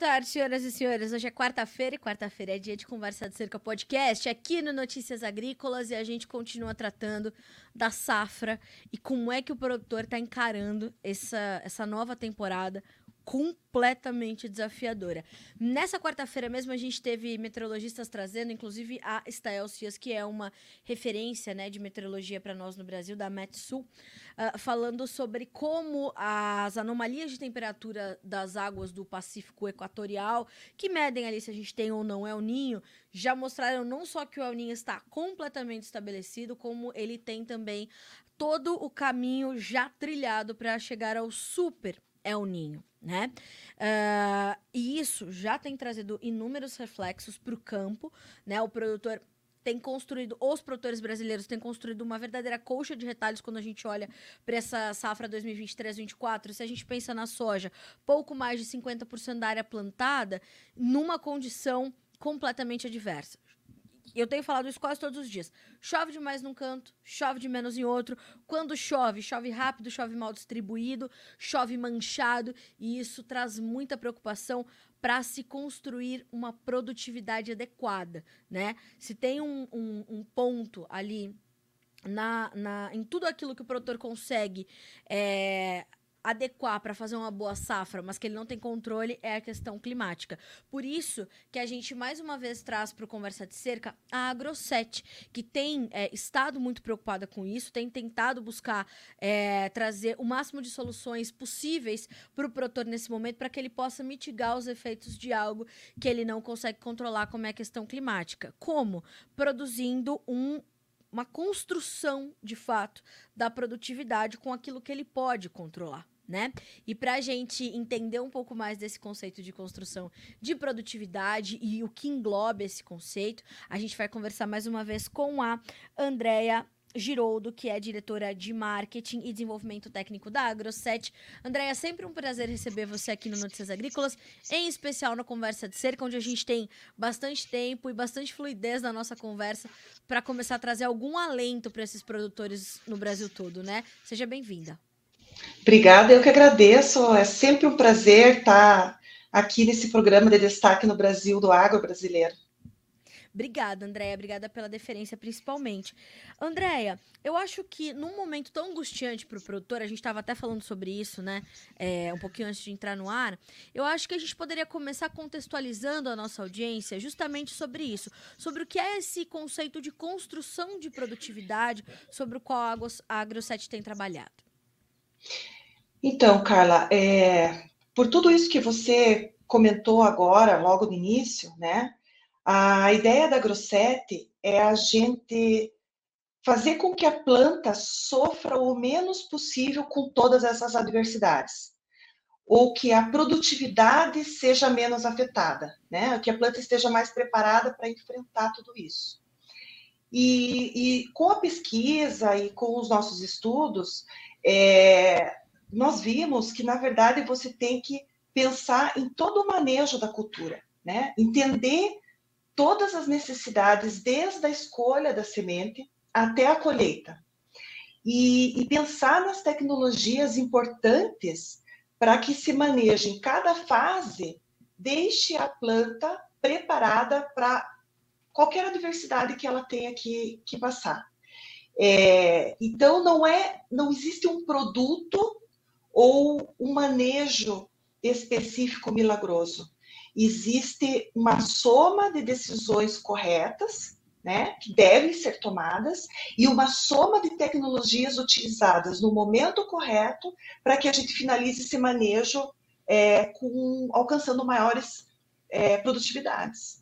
tarde, senhoras e senhores. Hoje é quarta-feira e quarta-feira é dia de Conversa de Cerca Podcast aqui no Notícias Agrícolas e a gente continua tratando da safra e como é que o produtor está encarando essa, essa nova temporada completamente desafiadora. Nessa quarta-feira mesmo, a gente teve meteorologistas trazendo, inclusive a Stael Cias, que é uma referência né, de meteorologia para nós no Brasil, da Metsul, uh, falando sobre como as anomalias de temperatura das águas do Pacífico Equatorial, que medem ali se a gente tem ou não El Ninho, já mostraram não só que o El Ninho está completamente estabelecido, como ele tem também todo o caminho já trilhado para chegar ao super El Ninho né? Uh, e isso já tem trazido inúmeros reflexos para o campo, né? O produtor tem construído, os produtores brasileiros têm construído uma verdadeira colcha de retalhos quando a gente olha para essa safra 2023-24. Se a gente pensa na soja, pouco mais de 50% da área plantada, numa condição completamente adversa eu tenho falado isso quase todos os dias. Chove demais num canto, chove de menos em outro. Quando chove, chove rápido, chove mal distribuído, chove manchado, e isso traz muita preocupação para se construir uma produtividade adequada, né? Se tem um, um, um ponto ali na, na, em tudo aquilo que o produtor consegue é, adequar para fazer uma boa safra, mas que ele não tem controle, é a questão climática. Por isso que a gente mais uma vez traz para o Conversa de Cerca a Agroset, que tem é, estado muito preocupada com isso, tem tentado buscar é, trazer o máximo de soluções possíveis para o produtor nesse momento, para que ele possa mitigar os efeitos de algo que ele não consegue controlar, como é a questão climática. Como? Produzindo um uma construção, de fato, da produtividade com aquilo que ele pode controlar. Né? E para a gente entender um pouco mais desse conceito de construção de produtividade e o que engloba esse conceito, a gente vai conversar mais uma vez com a Andrea Giroldo, que é diretora de marketing e desenvolvimento técnico da Agroset. Andréia, sempre um prazer receber você aqui no Notícias Agrícolas, em especial na Conversa de Cerca, onde a gente tem bastante tempo e bastante fluidez na nossa conversa para começar a trazer algum alento para esses produtores no Brasil todo, né? Seja bem-vinda. Obrigada, eu que agradeço. É sempre um prazer estar aqui nesse programa de destaque no Brasil do agro brasileiro. Obrigada, Andréia. Obrigada pela deferência, principalmente. Andréia, eu acho que num momento tão angustiante para o produtor, a gente estava até falando sobre isso, né? É, um pouquinho antes de entrar no ar. Eu acho que a gente poderia começar contextualizando a nossa audiência justamente sobre isso, sobre o que é esse conceito de construção de produtividade, sobre o qual a AgroSet tem trabalhado. Então, Carla, é, por tudo isso que você comentou agora, logo no início, né? A ideia da Grosset é a gente fazer com que a planta sofra o menos possível com todas essas adversidades, ou que a produtividade seja menos afetada, né? Que a planta esteja mais preparada para enfrentar tudo isso. E, e, com a pesquisa e com os nossos estudos, é, nós vimos que, na verdade, você tem que pensar em todo o manejo da cultura, né? Entender todas as necessidades, desde a escolha da semente até a colheita. E, e pensar nas tecnologias importantes para que se maneje em cada fase, deixe a planta preparada para qualquer adversidade que ela tenha que, que passar. É, então não é, não existe um produto ou um manejo específico milagroso existe uma soma de decisões corretas, né, que devem ser tomadas, e uma soma de tecnologias utilizadas no momento correto para que a gente finalize esse manejo é, com, alcançando maiores é, produtividades.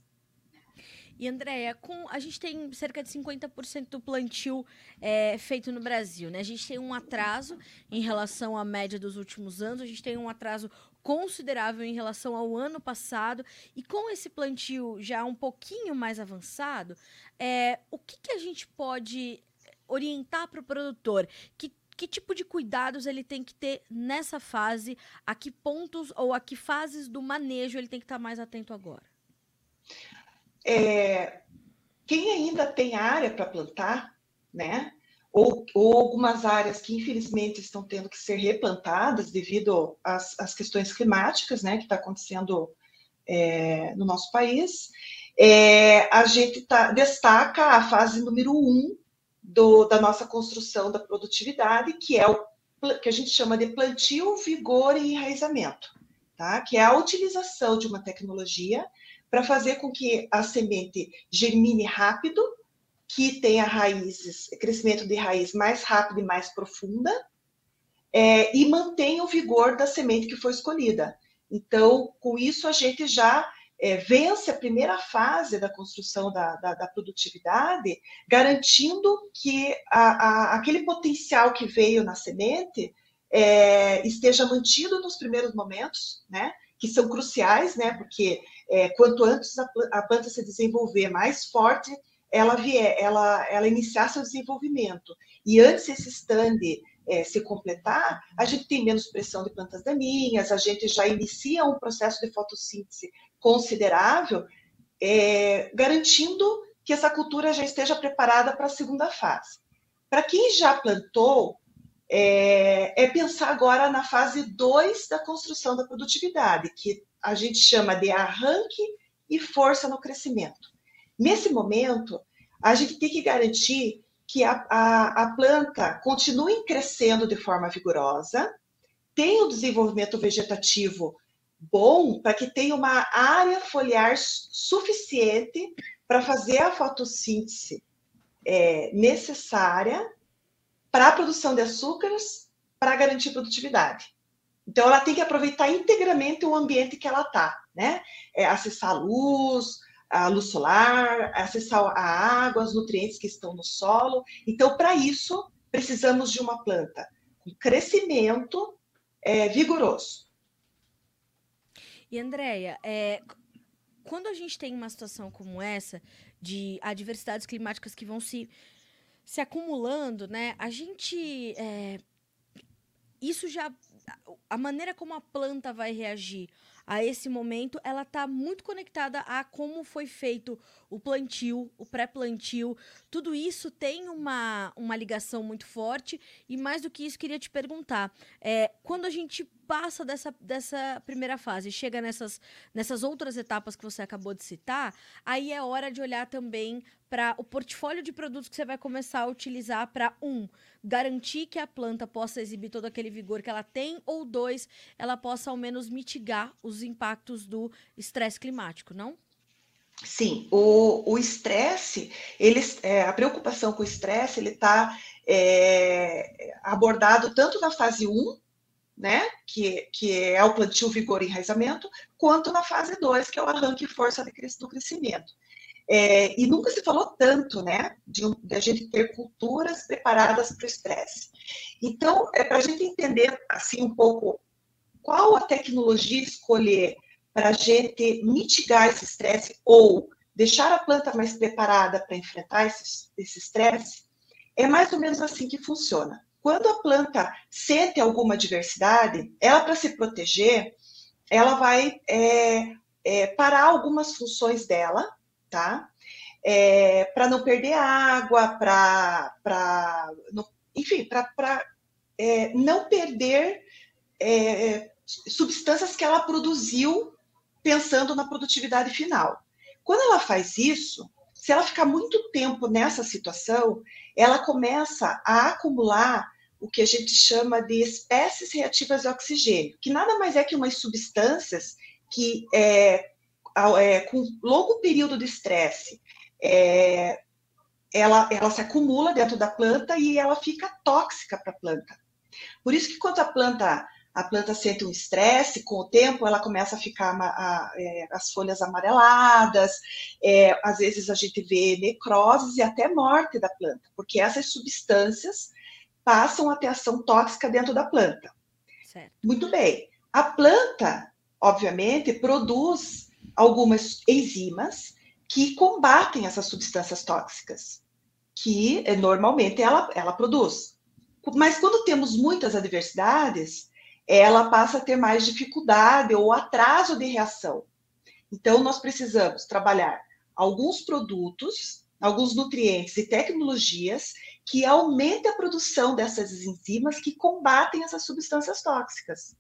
E, Andréia, com, a gente tem cerca de 50% do plantio é, feito no Brasil, né? A gente tem um atraso em relação à média dos últimos anos, a gente tem um atraso considerável em relação ao ano passado. E com esse plantio já um pouquinho mais avançado, é, o que, que a gente pode orientar para o produtor? Que que tipo de cuidados ele tem que ter nessa fase? A que pontos ou a que fases do manejo ele tem que estar mais atento agora? É, quem ainda tem área para plantar, né? Ou, ou, algumas áreas que infelizmente estão tendo que ser replantadas devido às, às questões climáticas, né, que está acontecendo é, no nosso país, é, a gente tá, destaca a fase número um do, da nossa construção da produtividade, que é o que a gente chama de plantio, vigor e enraizamento, tá? que é a utilização de uma tecnologia para fazer com que a semente germine rápido, que tenha raízes, crescimento de raiz mais rápido e mais profunda, é, e mantenha o vigor da semente que foi escolhida. Então, com isso, a gente já é, vence a primeira fase da construção da, da, da produtividade, garantindo que a, a, aquele potencial que veio na semente é, esteja mantido nos primeiros momentos, né? Que são cruciais, né? Porque é, quanto antes a, a, planta se desenvolver mais forte, ela vier, ela, ela iniciar seu desenvolvimento. E antes esse stand é, se completar, a gente tem menos pressão de plantas daninhas, a gente já inicia um processo de fotossíntese considerável, é, garantindo que essa cultura já esteja preparada para a segunda fase. Para quem já plantou, é, é, pensar agora na fase 2 da construção da produtividade, que a gente chama de arranque e força no crescimento. Nesse momento, a gente tem que garantir que a, a, a planta continue crescendo de forma vigorosa, tenha o desenvolvimento vegetativo bom para que tenha uma área foliar suficiente para fazer a fotossíntese é, necessária para a produção de açúcares para garantir produtividade. Então, ela tem que aproveitar integralmente o ambiente que ela está, né? É, acessar a luz, a luz solar, acessar a água, os nutrientes que estão no solo. Então, para isso, precisamos de uma planta com crescimento é, vigoroso. E, Andréia, é, quando a gente tem uma situação como essa, de adversidades climáticas que vão se, se acumulando, né? A gente. É, isso já. A maneira como a planta vai reagir a esse momento, ela está muito conectada a como foi feito o plantio, o pré-plantio. Tudo isso tem uma, uma ligação muito forte. E mais do que isso, queria te perguntar: é, quando a gente passa dessa, dessa primeira fase, chega nessas, nessas outras etapas que você acabou de citar, aí é hora de olhar também para o portfólio de produtos que você vai começar a utilizar para um garantir que a planta possa exibir todo aquele vigor que ela tem, ou dois, ela possa ao menos mitigar os impactos do estresse climático, não? Sim, o estresse, eles, é, a preocupação com o estresse, ele está é, abordado tanto na fase 1, né, que, que é o plantio, vigor e enraizamento, quanto na fase 2, que é o arranque e força do crescimento. É, e nunca se falou tanto, né, de, de a gente ter culturas preparadas para o estresse. Então, é para a gente entender, assim, um pouco qual a tecnologia escolher para a gente mitigar esse estresse ou deixar a planta mais preparada para enfrentar esse estresse, é mais ou menos assim que funciona. Quando a planta sente alguma adversidade, ela, para se proteger, ela vai é, é, parar algumas funções dela, tá? É, para não perder água, para. Enfim, para é, não perder é, substâncias que ela produziu pensando na produtividade final. Quando ela faz isso, se ela ficar muito tempo nessa situação, ela começa a acumular o que a gente chama de espécies reativas de oxigênio, que nada mais é que umas substâncias que, é, é, com longo período de estresse, é, ela, ela se acumula dentro da planta e ela fica tóxica para a planta. Por isso que quando a planta a planta sente um estresse, com o tempo ela começa a ficar a, é, as folhas amareladas, é, às vezes a gente vê necroses e até morte da planta, porque essas substâncias passam a ter ação tóxica dentro da planta. Certo. Muito bem. A planta, obviamente, produz algumas enzimas que combatem essas substâncias tóxicas, que eh, normalmente ela, ela produz. Mas quando temos muitas adversidades, ela passa a ter mais dificuldade ou atraso de reação. Então, nós precisamos trabalhar alguns produtos, alguns nutrientes e tecnologias que aumente a produção dessas enzimas que combatem essas substâncias tóxicas.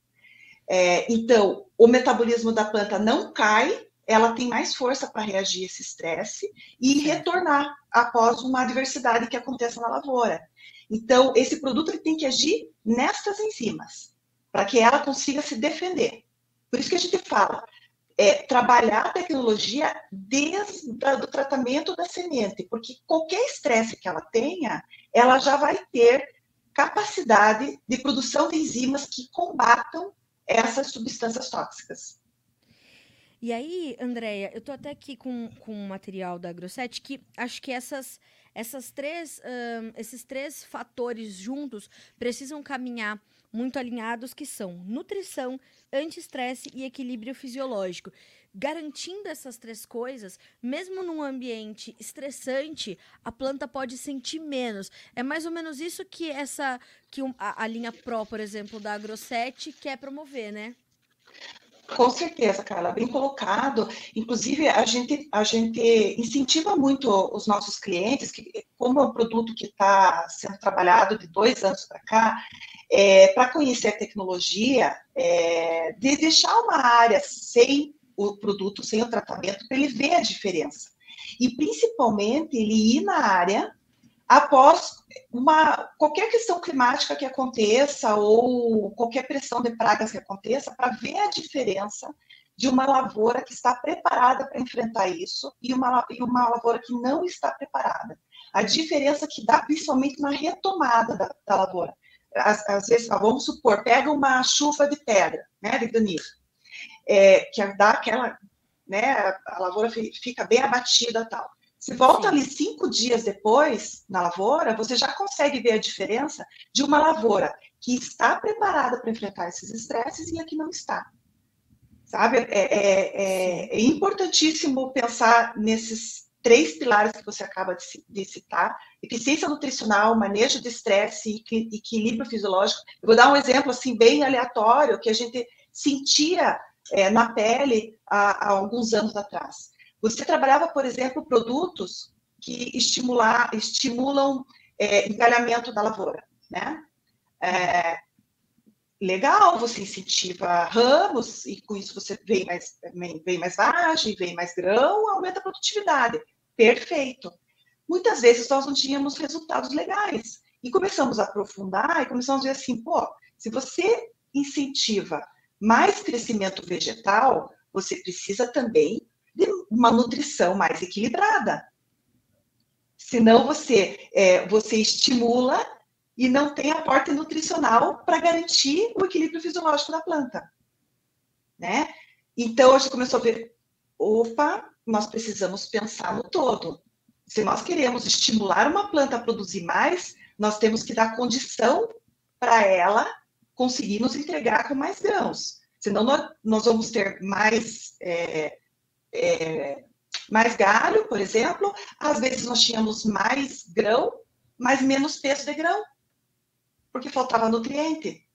É, então, o metabolismo da planta não cai, ela tem mais força para reagir a esse estresse e retornar após uma adversidade que aconteça na lavoura. Então, esse produto ele tem que agir nestas enzimas, para que ela consiga se defender. Por isso que a gente fala, é, trabalhar a tecnologia desde o tratamento da semente, porque qualquer estresse que ela tenha, ela já vai ter capacidade de produção de enzimas que combatam essas substâncias tóxicas. E aí, Andréia, eu tô até aqui com, com um material da Grosset que acho que essas, essas três, esses três fatores juntos precisam caminhar muito alinhados, que são nutrição, anti-estresse e equilíbrio fisiológico. Garantindo essas três coisas, mesmo num ambiente estressante, a planta pode sentir menos. É mais ou menos isso que essa que a, a linha Pro, por exemplo, da Agrosset quer promover, né? Com certeza, Carla, bem colocado. Inclusive, a gente, a gente incentiva muito os nossos clientes, que como é um produto que está sendo trabalhado de dois anos para cá, é, para conhecer a tecnologia, é, de deixar uma área sem o produto, sem o tratamento, para ele ver a diferença. E, principalmente, ele ir na área após uma, qualquer questão climática que aconteça ou qualquer pressão de pragas que aconteça, para ver a diferença de uma lavoura que está preparada para enfrentar isso e uma, e uma lavoura que não está preparada. A diferença que dá, principalmente na retomada da, da lavoura. Às, às, vezes, vamos supor, pega uma chuva de pedra, né, de granizo, é, que dá aquela, né, a lavoura fica bem abatida tal. Se volta Sim. ali cinco dias depois na lavoura, você já consegue ver a diferença de uma lavoura que está preparada para enfrentar esses estresses e a que não está. Sabe? É, é, é, é importantíssimo pensar nesses três pilares que você acaba de, de citar: eficiência nutricional, manejo de estresse e equilíbrio fisiológico. Eu vou dar um exemplo assim bem aleatório que a gente sentia é, na pele há, há alguns anos atrás. Você trabalhava, por exemplo, produtos que estimular, estimulam é, engalhamento da lavoura, né? É, legal, você incentiva ramos e com isso você vem mais, vem mais vagem, vem mais grão, aumenta a produtividade. Perfeito. Muitas vezes nós não tínhamos resultados legais. E começamos a aprofundar e começamos a dizer assim, pô, se você incentiva mais crescimento vegetal, você precisa também de uma nutrição mais equilibrada. Senão você, é, você estimula e não tem aporte nutricional para garantir o equilíbrio fisiológico da planta. Né? Então, a gente começou a ver, opa, nós precisamos pensar no todo. Se nós queremos estimular uma planta a produzir mais, nós temos que dar condição para ela conseguir nos entregar com mais grãos. Senão, nós, nós vamos ter mais é, é, mais galho, por exemplo, às vezes nós tínhamos mais grão, mas menos peso de grão, porque faltava nutriente.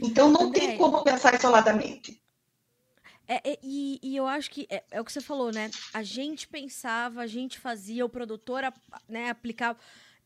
Então não André, tem como pensar isoladamente. É, é, e, e, eu acho que é, é, o que você falou, né? A gente pensava, a gente fazia, o produtor né, aplicava.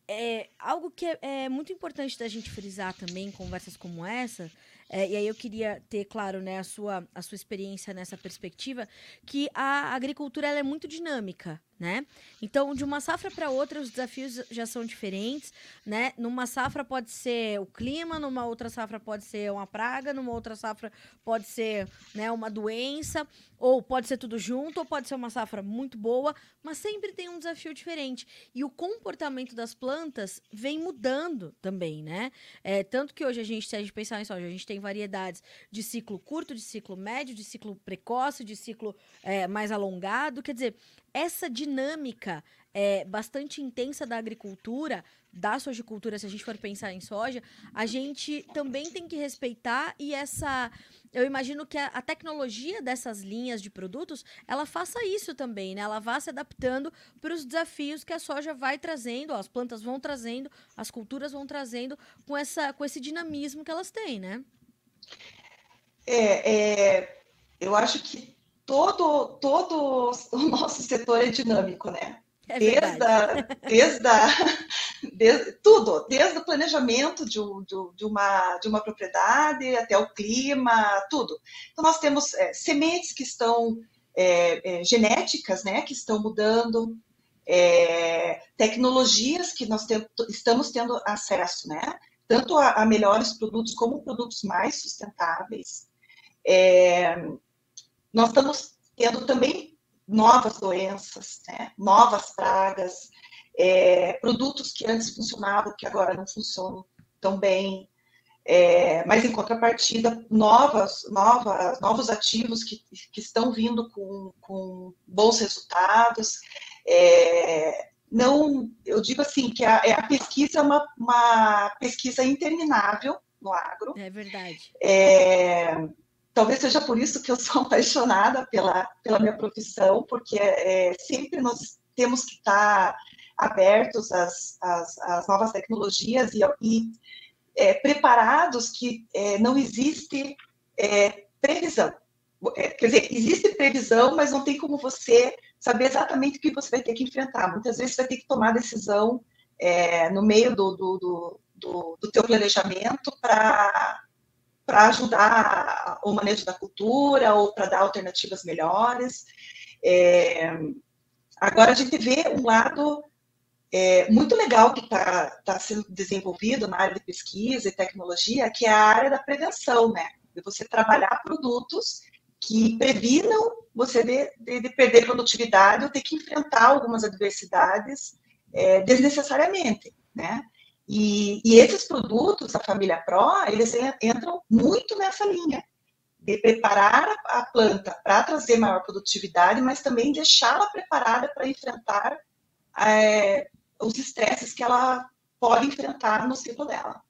É, algo que é, é muito importante da gente frisar também em conversas como essa é, e aí eu queria ter, claro, né, a sua, a sua experiência nessa perspectiva, que a agricultura ela é muito dinâmica né? Então, de uma safra para outra, os desafios já são diferentes, né? Numa safra pode ser o clima, numa outra safra pode ser uma praga, numa outra safra pode ser, né, uma doença, ou pode ser tudo junto, ou pode ser uma safra muito boa, mas sempre tem um desafio diferente. E o comportamento das plantas vem mudando também, né? É, tanto que hoje a gente, a gente pensar em soja, a gente tem variedades de ciclo curto, de ciclo médio, de ciclo precoce, de ciclo é, mais alongado, quer dizer, essa dinâmica é, bastante intensa da agricultura, da sojicultura, se a gente for pensar em soja, a gente também tem que respeitar e essa. Eu imagino que a, a, tecnologia dessas linhas de produtos, ela faça isso também, né? Ela vá se adaptando para os desafios que a soja vai trazendo, ó, as plantas vão trazendo, as culturas vão trazendo com, essa, com esse dinamismo que elas têm, né? É, é eu acho que todo, todo o nosso setor é dinâmico, né? É desde, a, desde, a, desde, tudo, desde o planejamento de, de, de, uma, de uma propriedade até o clima, tudo. Então, nós temos é, sementes que estão é, é, genéticas, né, que estão mudando, é, tecnologias que nós tem, estamos tendo acesso, né, tanto a, a, melhores produtos como produtos mais sustentáveis. Nós estamos tendo também novas doenças, né, novas pragas, é, produtos que antes funcionavam, que agora não funcionam tão bem. É, mas em contrapartida, novas, novas, novos ativos que, que estão vindo com, com bons resultados. É, não, eu digo assim que a, é, a pesquisa é uma, uma, pesquisa interminável no agro. É verdade. É, talvez seja por isso que eu sou apaixonada pela, pela minha profissão, porque é, sempre nós temos que estar abertos às, às, às novas tecnologias e, e é, preparados que é, não existe é, previsão. É, quer dizer, existe previsão, mas não tem como você saber exatamente o que você vai ter que enfrentar. Muitas vezes você vai ter que tomar decisão é, no meio do, do, do, do, do teu planejamento para para ajudar o manejo da cultura ou para dar alternativas melhores. É, agora a gente vê um lado é, muito legal que está tá sendo desenvolvido na área de pesquisa e tecnologia, que é a área da prevenção, né? De você trabalhar produtos que previnam você de, de, de perder produtividade ou ter que enfrentar algumas adversidades é, desnecessariamente, né? E, e, esses produtos da família Pro, eles entram muito nessa linha de preparar a planta para trazer maior produtividade, mas também deixá-la preparada para enfrentar é, os estresses que ela pode enfrentar no ciclo dela.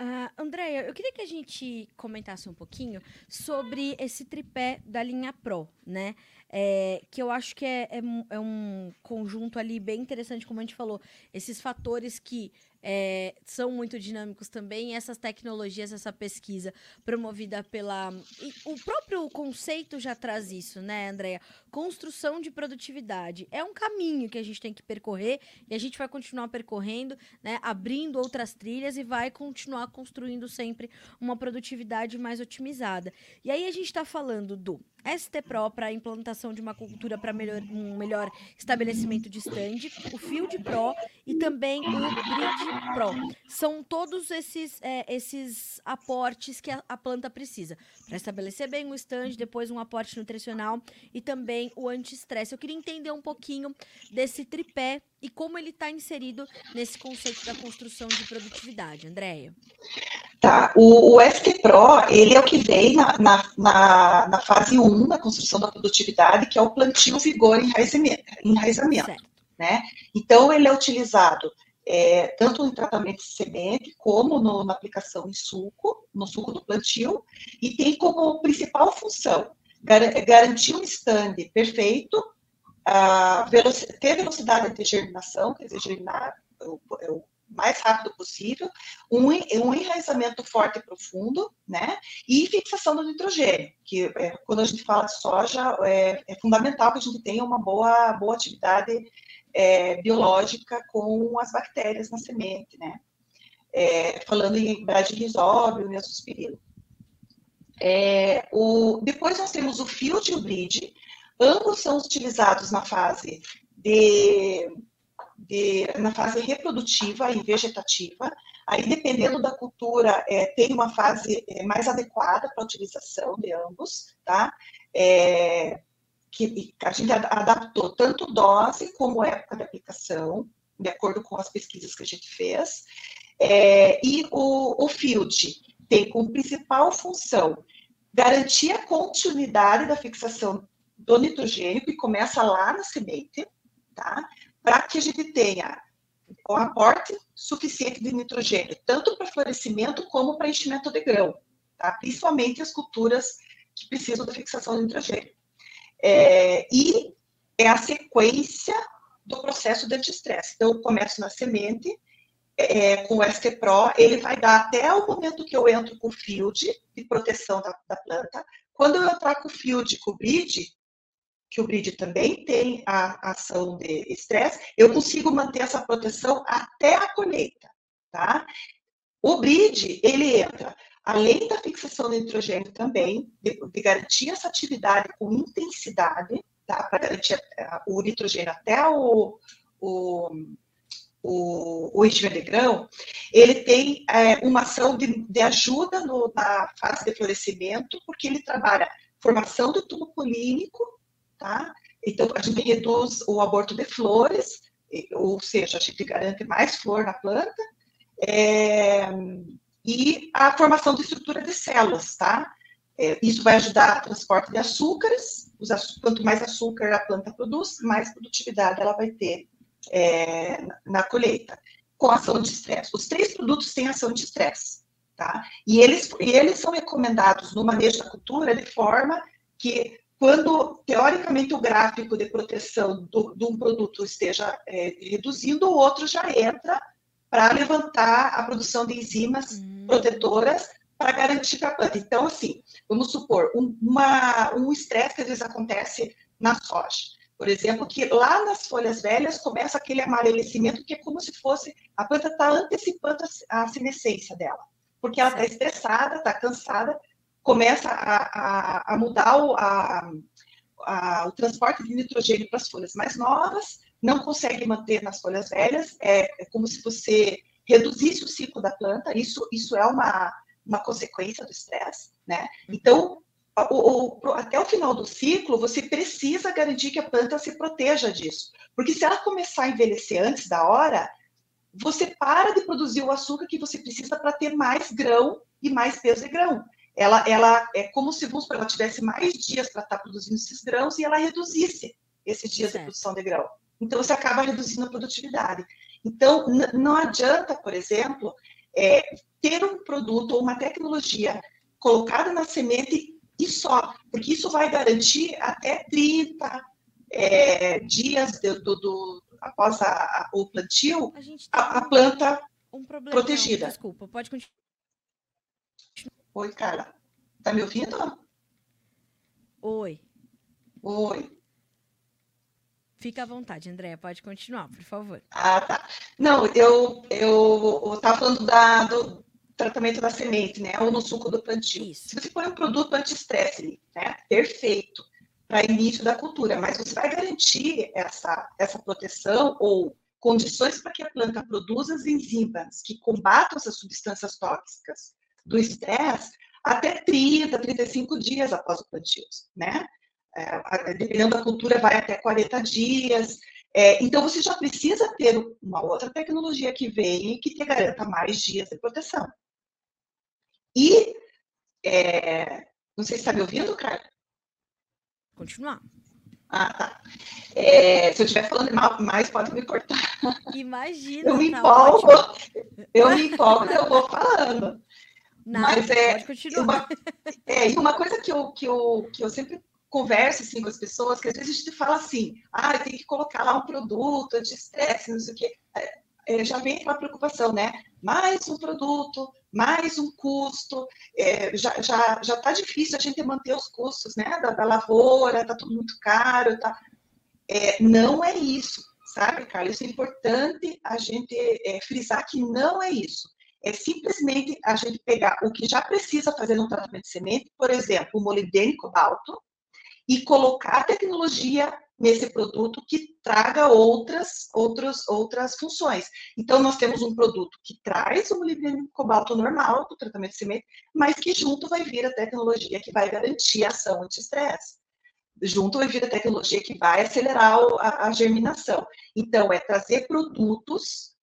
Uh, Andréia, eu queria que a gente comentasse um pouquinho sobre esse tripé da linha Pro, né? É, que eu acho que é, é, é, um conjunto ali bem interessante, como a gente falou, esses fatores que é, são muito dinâmicos também. Essas tecnologias, essa pesquisa promovida pela. E o próprio conceito já traz isso, né, Andréia? Construção de produtividade. É um caminho que a gente tem que percorrer e a gente vai continuar percorrendo, né, abrindo outras trilhas e vai continuar construindo sempre uma produtividade mais otimizada. E aí a gente está falando do ST Pro para a implantação de uma cultura para melhor, um melhor estabelecimento de stand, o Field Pro e também o Bridge Pro. São todos esses, é, esses aportes que a, a planta precisa para estabelecer bem o stand, depois um aporte nutricional e também o anti-estresse. Eu queria entender um pouquinho desse tripé e como ele está inserido nesse conceito da construção de produtividade. Andréia. Tá, o, o FT Pro, ele é o que vem na, na, na, na fase 1 da construção da produtividade, que é o plantio, vigor e enraizamento. enraizamento né? Então, ele é utilizado é, tanto em tratamento de semente, como no, na aplicação em suco, no suco do plantio, e tem como principal função gar garantir um stand perfeito, a veloc ter velocidade de germinação, quer dizer, germinar o, o mais rápido possível, um, um enraizamento forte e profundo, né? E fixação do nitrogênio, que é, quando a gente fala de soja, é, é, fundamental que a gente tenha uma boa, boa atividade é, biológica com as bactérias na semente, né? É, falando em bradyrhizóbio azospirilo. É, o, depois nós temos o field e o bridge, ambos são utilizados na fase de, de, na fase reprodutiva e vegetativa. Aí, dependendo da cultura, é, tem uma fase é, mais adequada para a utilização de ambos, tá? É, que a gente adaptou tanto dose como época de aplicação, de acordo com as pesquisas que a gente fez. É, e o, o field tem como principal função garantir a continuidade da fixação do nitrogênio, que começa lá na semente, tá? Para que a gente tenha um aporte suficiente de nitrogênio, tanto para florescimento como para enchimento de grão, tá? Principalmente as culturas que precisam da fixação do nitrogênio. É, e é a sequência do processo de anti-estresse. Então, eu começo na semente, é, com o ST Pro, ele vai dar até o momento que eu entro com o field de proteção da, da planta. Quando eu entrar com o field, com o bridge, que o BRID também tem a ação de estresse, eu consigo manter essa proteção até a colheita, tá? O BRID, ele entra, além da fixação do nitrogênio também, de, de garantir essa atividade com intensidade, tá? Para garantir o nitrogênio até o, o, o, o de grão, ele tem é, uma ação de, de ajuda no, na fase de florescimento, porque ele trabalha formação do tubo polínico, tá? Então, a gente reduz o aborto de flores, ou seja, a gente garante mais flor na planta, é, e a formação de estrutura de células, tá? É, isso vai ajudar no transporte de açúcares, quanto mais açúcar a planta produz, mais produtividade ela vai ter é, na colheita, com ação de estresse. Os três produtos têm ação de estresse, tá? E eles, eles são recomendados no manejo da cultura de forma que quando, teoricamente, o gráfico de proteção do, de um produto esteja é, reduzindo, o outro já entra para levantar a produção de enzimas hum. protetoras para garantir que a planta. Então, assim, vamos supor, um, uma, um estresse que às vezes acontece na soja. Por exemplo, que lá nas folhas velhas começa aquele amarelecimento que é como se fosse a planta está antecipando a, a senescência dela, porque ela está estressada, está cansada, começa a, a, a mudar o, a, o transporte de nitrogênio para as folhas mais novas, não consegue manter nas folhas velhas, é, é, como se você reduzisse o ciclo da planta, isso, isso é uma, uma consequência do estresse, né? Então, o, o, até o final do ciclo, você precisa garantir que a planta se proteja disso. Porque se ela começar a envelhecer antes da hora, você para de produzir o açúcar que você precisa para ter mais grão e mais peso de grão ela, ela é como se vamos, ela tivesse mais dias para estar tá produzindo esses grãos e ela reduzisse esses dias certo. de produção de grão. Então, você acaba reduzindo a produtividade. Então, não adianta, por exemplo, é, ter um produto ou uma tecnologia colocada na semente e só, porque isso vai garantir até 30 é, dias do, do, do após a, a, o plantio, a, a, planta um protegida. Desculpa, pode continuar. Oi, Carla. Tá me ouvindo? Oi. Oi. Fica à vontade, Andréia, pode continuar, por favor. Ah, tá. Não, eu eu estava falando da, do tratamento da semente, né? Ou no suco do plantio. Isso. Se você põe um produto anti-estresse, né? Perfeito para início da cultura, mas você vai garantir essa, essa proteção ou condições para que a planta produza as enzimas que combatam essas substâncias tóxicas do estresse até 30, 35 dias após o plantio, né? É, dependendo da cultura, vai até 40 dias. É, então, você já precisa ter uma outra tecnologia que venha e que te garanta mais dias de proteção. E, é, não sei se está me ouvindo, cara? Continuar. Ah, tá. É, se eu estiver falando mais, pode me cortar. Imagina. Eu me tá empolgo, eu me empolgo, eu vou falando. Não, Mas é, pode continuar. Uma, é, e uma coisa que eu, que, eu, que eu sempre converso assim, com as pessoas, que às vezes a gente fala assim, ah, tem que colocar lá um produto anti-estresse, não sei o quê. É, é, já vem aquela preocupação, né? Mais um produto, mais um custo, é, já está já, já difícil a gente manter os custos né, da, da lavoura, está tudo muito caro. Tá... É, não é isso, sabe, Carlos? Isso é importante a gente é, frisar que não é isso é simplesmente a gente pegar o que já precisa fazer no tratamento de semente, por exemplo, o molibdênio cobalto, e colocar a tecnologia nesse produto que traga outras, outras, outras funções. Então, nós temos um produto que traz o molibdênio cobalto normal do tratamento de semente, mas que junto vai vir a tecnologia que vai garantir a ação anti-estresse. Junto vai vir a tecnologia que vai acelerar a, a germinação. Então, é trazer produtos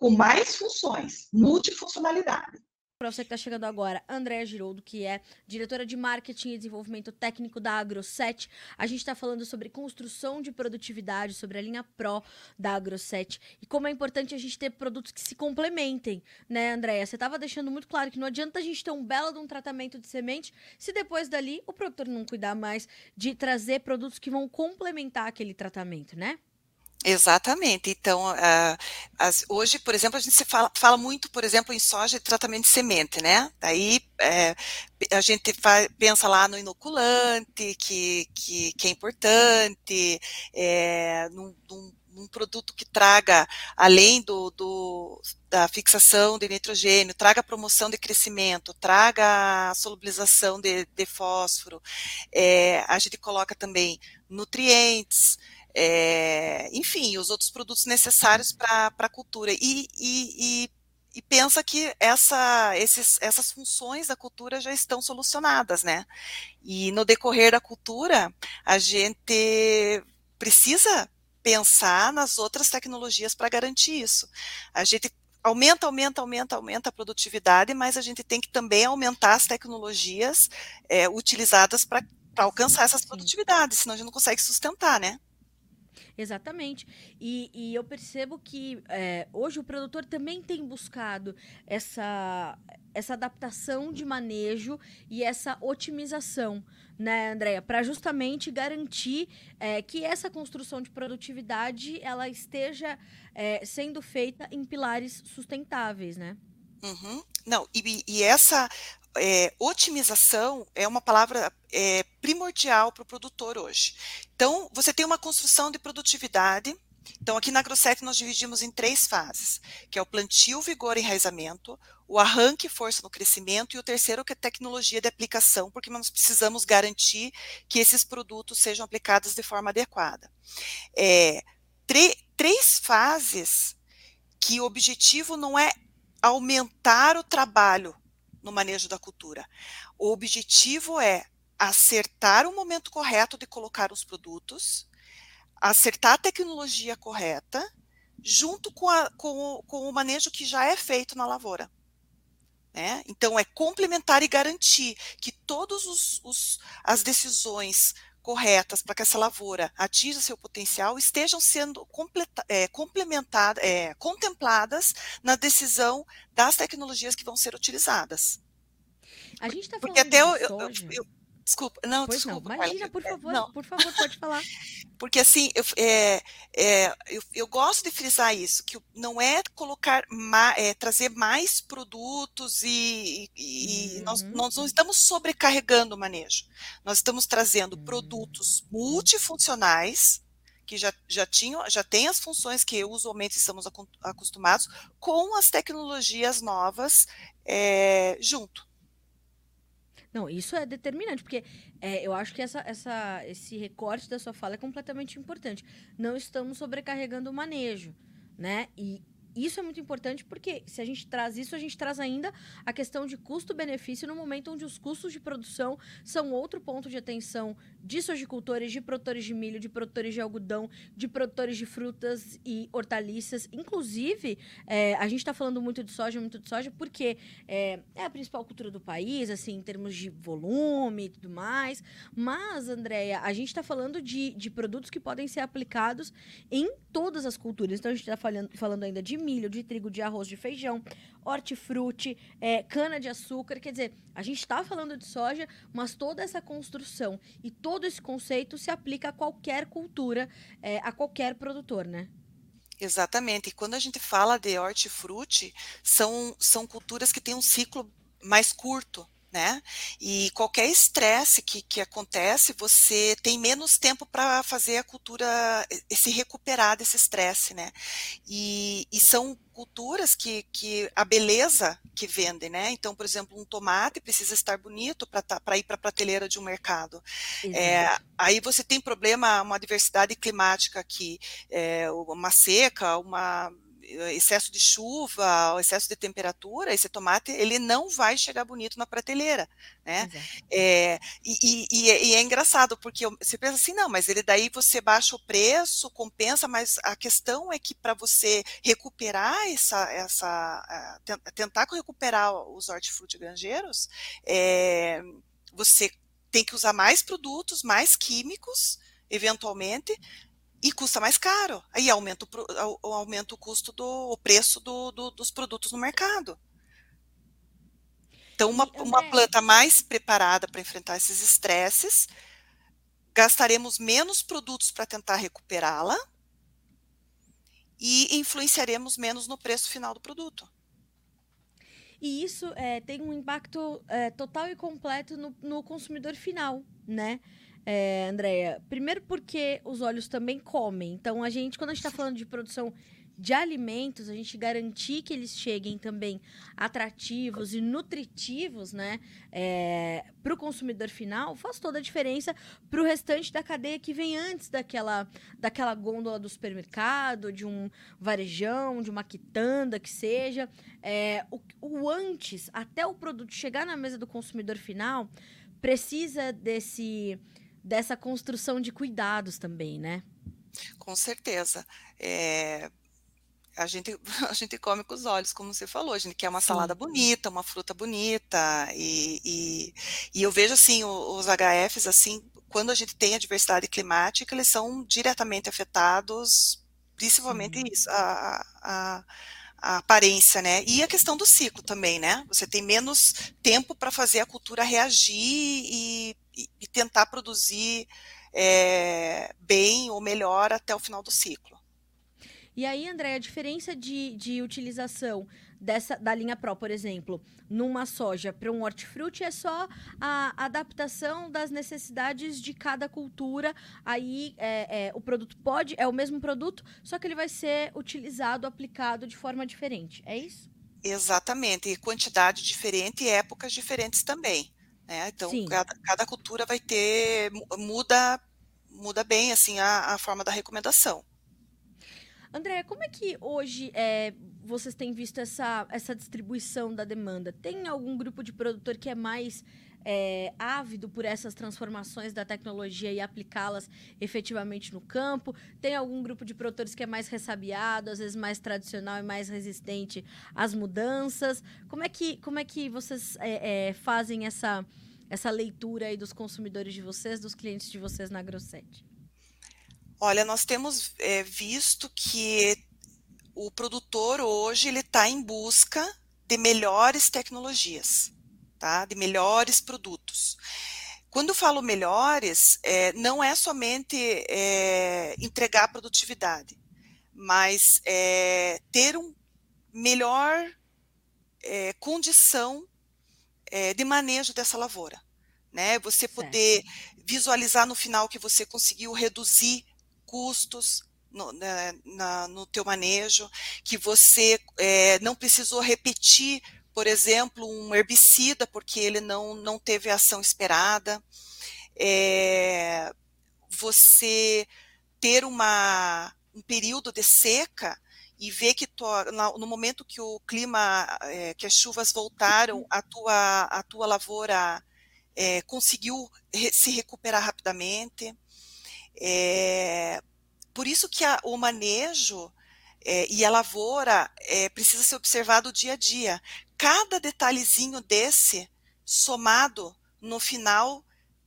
com mais funções, multifuncionalidade. Para você que está chegando agora, Andréa Giroldo, que é diretora de Marketing e Desenvolvimento Técnico da AgroSet. A gente está falando sobre construção de produtividade, sobre a linha Pro da AgroSet e como é importante a gente ter produtos que se complementem, né, Andréa? Você estava deixando muito claro que não adianta a gente ter um belo de um tratamento de semente se depois dali o produtor não cuidar mais de trazer produtos que vão complementar aquele tratamento, né? Exatamente. Então, uh, as, hoje, por exemplo, a gente se fala, fala, muito, por exemplo, em soja de tratamento de semente, né? Daí é, a gente vai, pensa lá no inoculante, que, que, que é importante, é, num, num, num, produto que traga, além do, do, da fixação de nitrogênio, traga promoção de crescimento, traga solubilização de, de fósforo. É, a gente coloca também nutrientes, é, enfim, os outros produtos necessários para a cultura. E, e, e, e, pensa que essa, esses, essas funções da cultura já estão solucionadas, né? E no decorrer da cultura, a gente precisa pensar nas outras tecnologias para garantir isso. A gente aumenta, aumenta, aumenta, aumenta a produtividade, mas a gente tem que também aumentar as tecnologias é, utilizadas para alcançar essas produtividades, senão a gente não consegue sustentar, né? Exatamente. E, e eu percebo que é, hoje o produtor também tem buscado essa, essa adaptação de manejo e essa otimização, né, Andréia? Para justamente garantir é, que essa construção de produtividade ela esteja é, sendo feita em pilares sustentáveis, né? Uhum. Não, e, e essa é, otimização é uma palavra é, primordial para o produtor hoje. Então, você tem uma construção de produtividade. Então, aqui na Grosset nós dividimos em três fases, que é o plantio, vigor e enraizamento, o arranque força no crescimento, e o terceiro que é tecnologia de aplicação, porque nós precisamos garantir que esses produtos sejam aplicados de forma adequada. É, três fases que o objetivo não é aumentar o trabalho no manejo da cultura. O objetivo é acertar o momento correto de colocar os produtos, acertar a tecnologia correta, junto com, a, com, com o manejo que já é feito na lavoura. Né? Então, é complementar e garantir que todas as decisões corretas para que essa lavoura atinja seu potencial estejam sendo é, complementadas, é, contempladas na decisão das tecnologias que vão ser utilizadas. A gente está falando Porque até eu, eu, eu, Desculpa, não, pois desculpa. Não, imagina, por favor, não. por favor, pode falar. Porque assim, eu, é, é, eu, eu, gosto de frisar isso, que não é colocar, é, trazer mais produtos e, e uhum. nós, nós, não estamos sobrecarregando o manejo. Nós estamos trazendo uhum. produtos multifuncionais, que já, já, tinham, já tem as funções que usualmente estamos acostumados, com as tecnologias novas é, junto. Não, isso é determinante, porque é, eu acho que essa, essa, esse recorte da sua fala é completamente importante. Não estamos sobrecarregando o manejo, né? E isso é muito importante porque se a gente traz isso, a gente traz ainda a questão de custo-benefício no momento onde os custos de produção são outro ponto de atenção de sojicultores, de produtores de milho, de produtores de algodão, de produtores de frutas e hortaliças. Inclusive, é, a gente está falando muito de soja, muito de soja, porque é, é, a principal cultura do país, assim, em termos de volume e tudo mais. Mas, Andréia, a gente está falando de, de produtos que podem ser aplicados em todas as culturas. Então, a gente está falando, ainda de milho, de trigo, de arroz, de feijão, hortifruti, é, cana-de-açúcar. Quer dizer, a gente está falando de soja, mas toda essa construção e todo esse conceito se aplica a qualquer cultura, é, a qualquer produtor, né? Exatamente. E quando a gente fala de hortifruti, são, são culturas que têm um ciclo mais curto né? E qualquer estresse que, que acontece, você tem menos tempo para fazer a cultura se recuperar desse estresse, né? E, e, são culturas que, que a beleza que vende, né? Então, por exemplo, um tomate precisa estar bonito para tá, ir para a prateleira de um mercado. É, aí você tem problema, uma diversidade climática aqui, é, uma seca, uma excesso de chuva, excesso de temperatura, esse tomate ele não vai chegar bonito na prateleira, né? É, e, e, e, é engraçado porque você pensa assim, não, mas ele daí você baixa o preço, compensa, mas a questão é que para você recuperar essa, essa tentar recuperar os hortifruti granjeiros, é, você tem que usar mais produtos, mais químicos, eventualmente, e custa mais caro. Aí aumenta o, aumenta o custo do o preço do, do, dos produtos no mercado. Então, uma, uma planta mais preparada para enfrentar esses estresses, gastaremos menos produtos para tentar recuperá-la, e influenciaremos menos no preço final do produto. E isso é, tem um impacto é, total e completo no, no consumidor final, né? É, Andréia, primeiro porque os olhos também comem. Então, a gente, quando a gente está falando de produção de alimentos, a gente garantir que eles cheguem também atrativos e nutritivos, né, é, para o consumidor final, faz toda a diferença para o restante da cadeia que vem antes daquela, daquela gôndola do supermercado, de um varejão, de uma quitanda, que seja. É, o, o antes, até o produto chegar na mesa do consumidor final, precisa desse dessa construção de cuidados também, né? Com certeza. É, a gente, a gente come com os olhos, como você falou, a gente quer uma Sim. salada bonita, uma fruta bonita, e, e, e eu vejo assim, os HFs, assim, quando a gente tem a diversidade climática, eles são diretamente afetados, principalmente isso, a, a, a, aparência, né? E a questão do ciclo também, né? Você tem menos tempo para fazer a cultura reagir e, e, tentar produzir é, bem ou melhor até o final do ciclo. E aí, André, a diferença de, de utilização dessa da linha Pro, por exemplo, numa soja para um hortifruti é só a adaptação das necessidades de cada cultura. Aí é, é, o produto pode, é o mesmo produto, só que ele vai ser utilizado, aplicado de forma diferente. É isso? Exatamente, e quantidade diferente e épocas diferentes também. Né? Então, cada, cada, cultura vai ter, muda, muda bem assim a, a forma da recomendação. André, como é que hoje é, vocês têm visto essa, essa distribuição da demanda? Tem algum grupo de produtor que é mais é, ávido por essas transformações da tecnologia e aplicá-las efetivamente no campo? Tem algum grupo de produtores que é mais ressabiado, às vezes mais tradicional e mais resistente às mudanças? Como é que, como é que vocês é, é, fazem essa, essa leitura aí dos consumidores de vocês, dos clientes de vocês na Grosset? Olha, nós temos é, visto que o produtor hoje ele está em busca de melhores tecnologias, tá? De melhores produtos. Quando eu falo melhores, é, não é somente é, entregar produtividade, mas é, ter um melhor condição de manejo dessa lavoura, né? Você poder certo. visualizar no final que você conseguiu reduzir custos no, na, né, na, no teu manejo, que você é, não precisou repetir, por exemplo, um herbicida porque ele não, não teve a ação esperada. É, você ter uma, um período de seca e ver que no momento que o clima, é, que as chuvas voltaram, a tua, a tua lavoura é, conseguiu re, se recuperar rapidamente. É, por isso que a, o manejo é, e a lavoura é, precisa ser observado dia a dia. Cada detalhezinho desse somado no final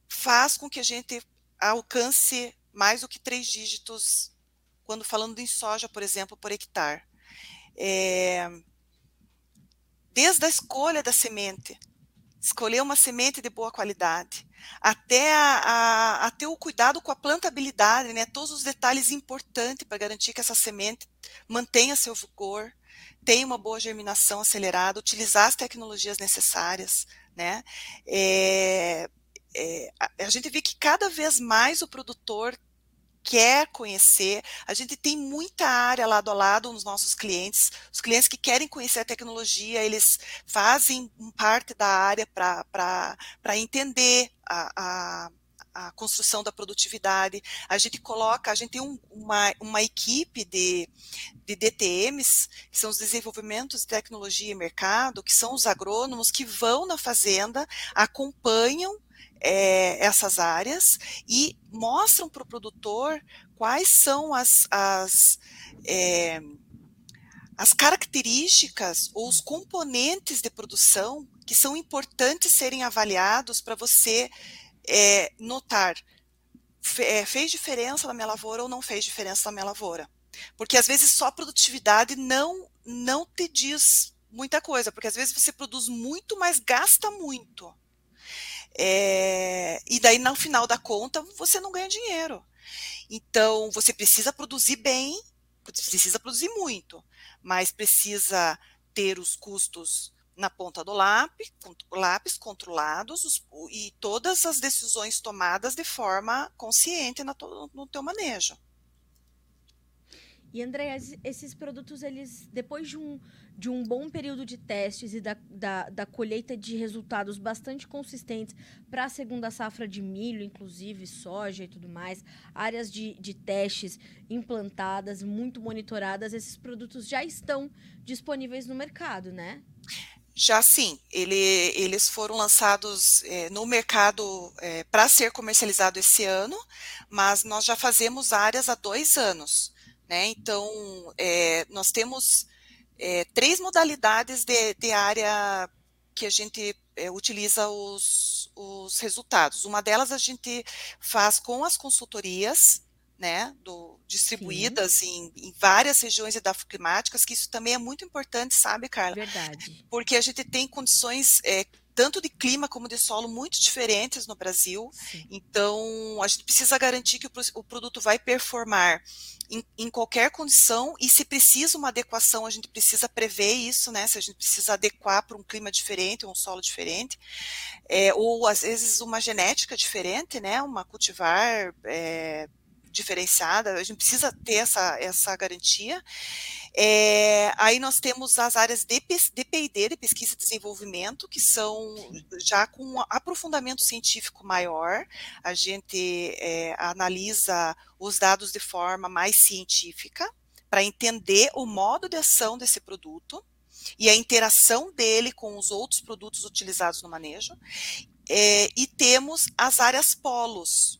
faz com que a gente alcance mais do que três dígitos quando falando em soja, por exemplo, por hectare. É, desde a escolha da semente, escolher uma semente de boa qualidade, até, a, a, até o cuidado com a plantabilidade, né? todos os detalhes importantes para garantir que essa semente mantenha seu vigor, tenha uma boa germinação acelerada, utilizar as tecnologias necessárias. Né? É, é, a, a gente vê que cada vez mais o produtor quer conhecer. A gente tem muita área lado a lado nos nossos clientes. Os clientes que querem conhecer a tecnologia, eles fazem parte da área para entender a, a a construção da produtividade. A gente coloca, a gente tem um, uma, uma equipe de, de DTMs, que são os desenvolvimentos de tecnologia e mercado, que são os agrônomos que vão na fazenda, acompanham é, essas áreas e mostram para o produtor quais são as, as, é, as características ou os componentes de produção que são importantes serem avaliados para você é, notar fez diferença na minha lavoura ou não fez diferença na minha lavoura. Porque às vezes só produtividade não não te diz muita coisa, porque às vezes você produz muito, mas gasta muito. É, e daí, no final da conta, você não ganha dinheiro. Então, você precisa produzir bem precisa produzir muito, mas precisa ter os custos na ponta do lápis, lápis controlados os, e todas as decisões tomadas de forma consciente na, no teu manejo. E André, esses produtos, eles, depois de um, de um bom período de testes e da, da, da colheita de resultados bastante consistentes para a segunda safra de milho, inclusive soja e tudo mais, áreas de, de testes implantadas, muito monitoradas, esses produtos já estão disponíveis no mercado, né? Já sim, ele, eles foram lançados é, no mercado é, para ser comercializado esse ano, mas nós já fazemos áreas há dois anos. Né? Então, é, nós temos é, três modalidades de, de, área que a gente é, utiliza os, os resultados. Uma delas a gente faz com as consultorias, né, do, distribuídas em, em, várias regiões edafoclimáticas, que isso também é muito importante, sabe, Carla? Verdade. Porque a gente tem condições é, tanto de clima como de solo muito diferentes no Brasil. Sim. Então, a gente precisa garantir que o, o produto vai performar em, em, qualquer condição e se precisa uma adequação, a gente precisa prever isso, né? Se a gente precisa adequar para um clima diferente, um solo diferente, é, ou às vezes uma genética diferente, né? Uma cultivar é, diferenciada, a gente precisa ter essa, essa garantia. É, aí nós temos as áreas de, de P&D, de pesquisa e desenvolvimento, que são já com um aprofundamento científico maior, a gente é, analisa os dados de forma mais científica, para entender o modo de ação desse produto, e a interação dele com os outros produtos utilizados no manejo. É, e temos as áreas polos,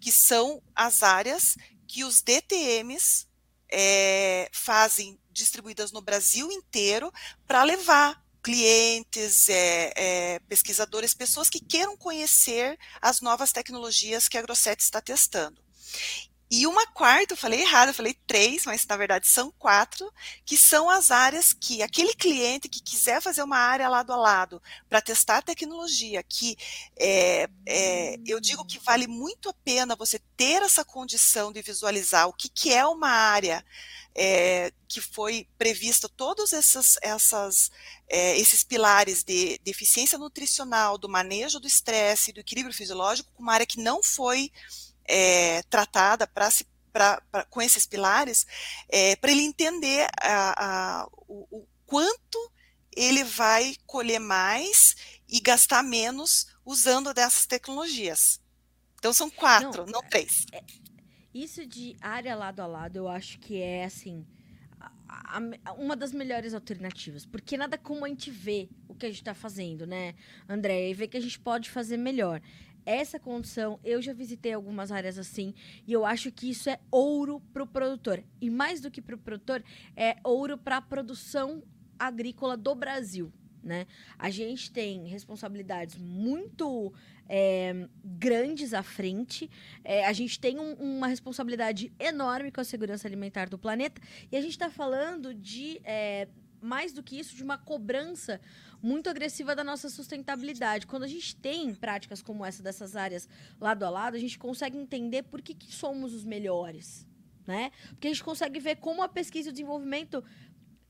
que são as áreas que os DTMs é, fazem distribuídas no Brasil inteiro para levar clientes, é, é, pesquisadores, pessoas que queiram conhecer as novas tecnologias que a Grosset está testando. E uma quarta, eu falei errado, eu falei três, mas na verdade são quatro, que são as áreas que aquele cliente que quiser fazer uma área lado a lado para testar a tecnologia, que é, é, eu digo que vale muito a pena você ter essa condição de visualizar o que, que é uma área é, que foi prevista todos essas, essas, é, esses pilares de, de eficiência nutricional, do manejo do estresse, do equilíbrio fisiológico, com uma área que não foi é, tratada para se Pra, pra, com esses pilares, é, para ele entender a, a, o, o, quanto ele vai colher mais e gastar menos usando dessas tecnologias. Então são quatro, não, não três. É, isso de área lado a lado, eu acho que é assim uma das melhores alternativas, porque nada como a gente vê o que a gente está fazendo, né, André, e ver que a gente pode fazer melhor essa condição, eu já visitei algumas áreas assim, e eu acho que isso é ouro para o produtor. E mais do que para o produtor, é ouro para a produção agrícola do Brasil. Né? A gente tem responsabilidades muito é, grandes à frente, é, a gente tem um, uma responsabilidade enorme com a segurança alimentar do planeta, e a gente está falando de, é, mais do que isso, de uma cobrança muito agressiva da nossa sustentabilidade. Quando a gente tem práticas como essa dessas áreas lado a lado, a gente consegue entender por que, que somos os melhores. Né? Porque a gente consegue ver como a pesquisa e o desenvolvimento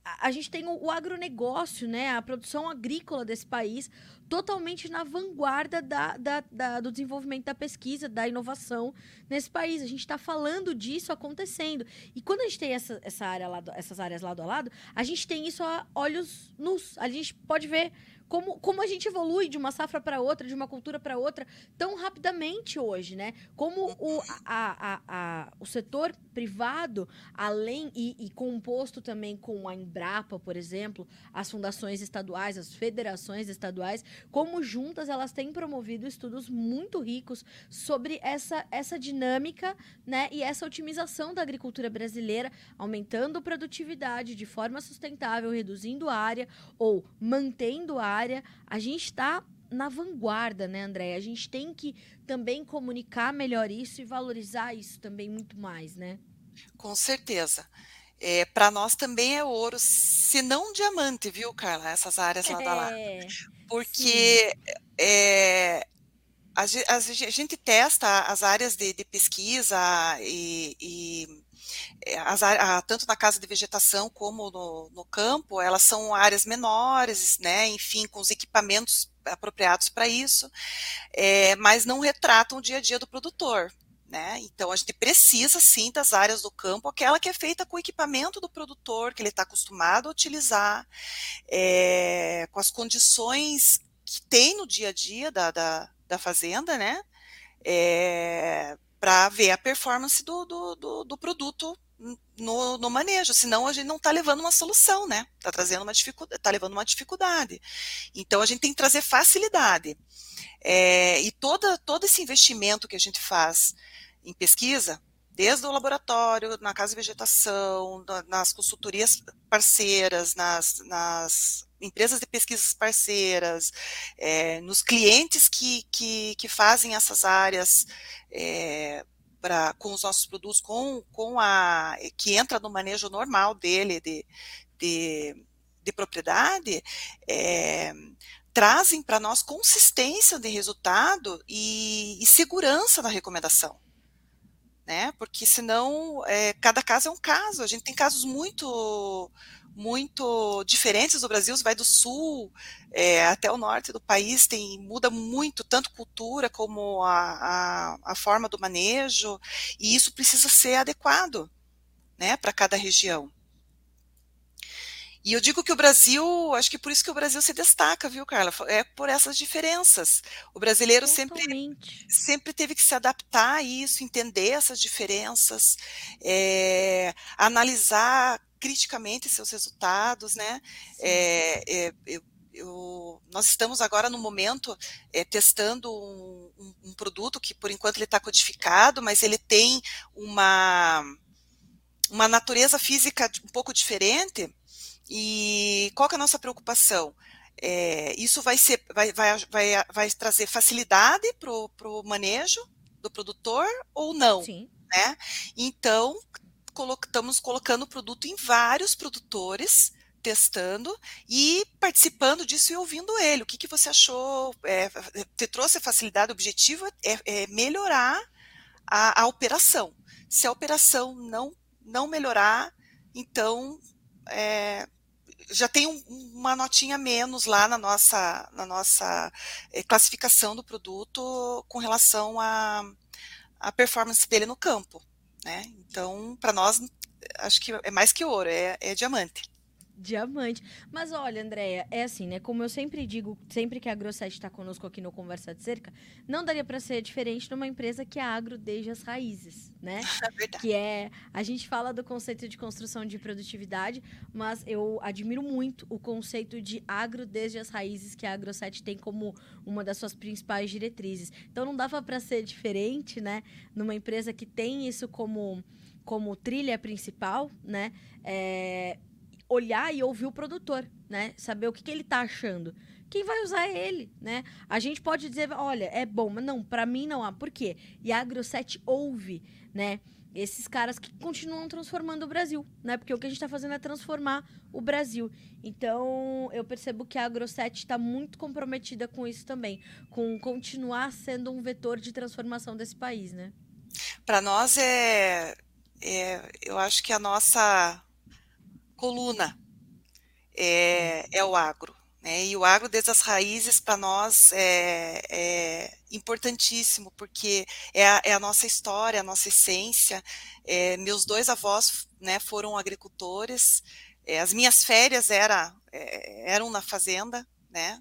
a, gente tem o, o, agronegócio, né, a produção agrícola desse país, totalmente na vanguarda da, da, da, do desenvolvimento da pesquisa, da inovação nesse país. A gente está falando disso acontecendo. E quando a gente tem essa, essa área lado, essas áreas lado a lado, a gente tem isso a olhos nus. A gente pode ver como, como a gente evolui de uma safra para outra, de uma cultura para outra, tão rapidamente hoje, né? Como o, a, a, a, o setor privado, além e, e composto também com a Embrapa, por exemplo, as fundações estaduais, as federações estaduais, como juntas elas têm promovido estudos muito ricos sobre essa, essa dinâmica né, e essa otimização da agricultura brasileira, aumentando produtividade de forma sustentável, reduzindo a área ou mantendo a área, a gente está na vanguarda, né, André? A gente tem que também comunicar melhor isso e valorizar isso também muito mais, né? Com certeza. É, para nós também é ouro, se não diamante, viu, Carla? Essas áreas lá da lá. É, Porque é, a, a, a, gente testa as áreas de, de pesquisa e, e é, as, a, tanto na casa de vegetação como no, no campo, elas são áreas menores, né, enfim, com os equipamentos apropriados para isso, é, mas não retratam o dia a dia do produtor. Né? Então a gente precisa sim das áreas do campo, aquela que é feita com o equipamento do produtor, que ele está acostumado a utilizar, é, com as condições que tem no dia a dia da, da, da fazenda, né? É, para ver a performance do, do, do, do produto no, no, manejo, senão a gente não está levando uma solução, né? Está trazendo uma dificuldade, está levando uma dificuldade. Então a gente tem que trazer facilidade. É, e toda, todo esse investimento que a gente faz em pesquisa, desde o laboratório, na casa de vegetação, nas consultorias parceiras, nas, nas empresas de pesquisas parceiras, é, nos clientes que, que, que, fazem essas áreas é, pra, com os nossos produtos, com, com a que entra no manejo normal dele de, de, de propriedade, é, trazem para nós consistência de resultado e, e segurança na recomendação né? Porque senão é, cada caso é um caso. A gente tem casos muito muito diferentes do Brasil, você vai do sul é, até o norte do país, tem muda muito, tanto cultura como a, a, a forma do manejo, e isso precisa ser adequado né, para cada região. E eu digo que o Brasil, acho que por isso que o Brasil se destaca, viu, Carla? É por essas diferenças. O brasileiro sempre, sempre teve que se adaptar a isso, entender essas diferenças, é, analisar criticamente seus resultados, né? É, é, eu, eu, nós estamos agora no momento é, testando um, um, um, produto que por enquanto ele está codificado, mas ele tem uma uma natureza física um pouco diferente e qual que é a nossa preocupação? É, isso vai, ser, vai, vai, vai, vai trazer facilidade para o manejo do produtor ou não? Sim. Né? Então, colo estamos colocando o produto em vários produtores, testando e participando disso e ouvindo ele. O que, que você achou? É, te trouxe facilidade? O objetivo é, é melhorar a, a, operação. Se a operação não, não melhorar, então é, já tem um, uma notinha menos lá na nossa, na nossa é, classificação do produto com relação à a, a, performance dele no campo. Né? Então, para nós, acho que é mais que ouro, é, é diamante. Diamante. Mas olha, Andréia, é assim, né? Como eu sempre digo, sempre que a AgroSet está conosco aqui no Conversa de Cerca, não daria para ser diferente numa empresa que é agro desde as raízes, né? É verdade. Que é. A gente fala do conceito de construção de produtividade, mas eu admiro muito o conceito de agro desde as raízes que a AgroSet tem como uma das suas principais diretrizes. Então não dava para ser diferente, né? Numa empresa que tem isso como como trilha principal, né? É, olhar e ouvir o produtor, né? Saber o que, que ele tá achando. Quem vai usar é ele, né? A gente pode dizer, olha, é bom, mas não, para mim não há. Por quê? E a AgroSet ouve, né? Esses caras que continuam transformando o Brasil, né? Porque o que a gente está fazendo é transformar o Brasil. Então, eu percebo que a AgroSet está muito comprometida com isso também, com continuar sendo um vetor de transformação desse país, né? Para nós é, é, eu acho que a nossa coluna é, é o agro. Né? E o agro, desde as raízes, para nós é, é, importantíssimo, porque é a, é a, nossa história, a nossa essência. É, meus dois avós né, foram agricultores, é, as minhas férias era, é, eram na fazenda, né?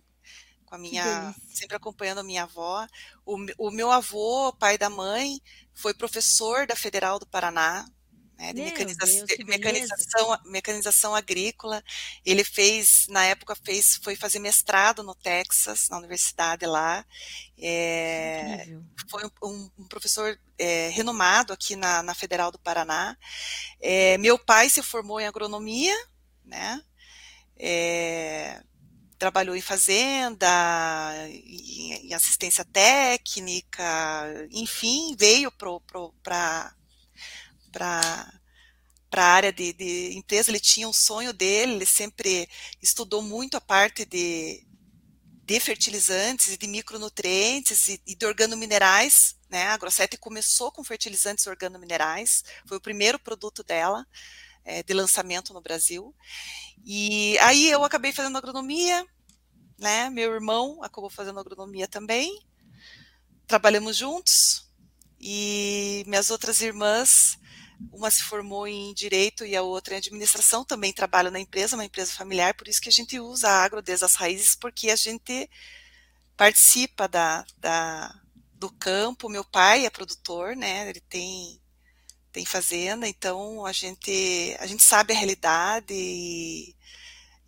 Com a minha, sempre acompanhando a minha avó. O, o meu avô, pai da mãe, foi professor da Federal do Paraná, né, de mecaniza Deus, mecanização, mecanização agrícola. Ele fez, na época, fez, foi fazer mestrado no Texas, na universidade lá. É, foi um, um professor é, renomado aqui na, na, Federal do Paraná. É, meu pai se formou em agronomia, né? trabalhou em fazenda, em, em assistência técnica, enfim, veio para para para a área de, de, empresa, ele tinha um sonho dele, ele sempre estudou muito a parte de, de fertilizantes e de micronutrientes e, e de organominerais, né? A Grossetti começou com fertilizantes organominerais, foi o primeiro produto dela é, de lançamento no Brasil. E aí eu acabei fazendo agronomia, né? Meu irmão acabou fazendo agronomia também. Trabalhamos juntos e minhas outras irmãs, uma se formou em direito e a outra em administração, também trabalham na empresa, uma empresa familiar, por isso que a gente usa a agro desde as raízes, porque a gente participa da, da do campo. Meu pai é produtor, né? Ele tem tem fazenda, então a gente a gente sabe a realidade e,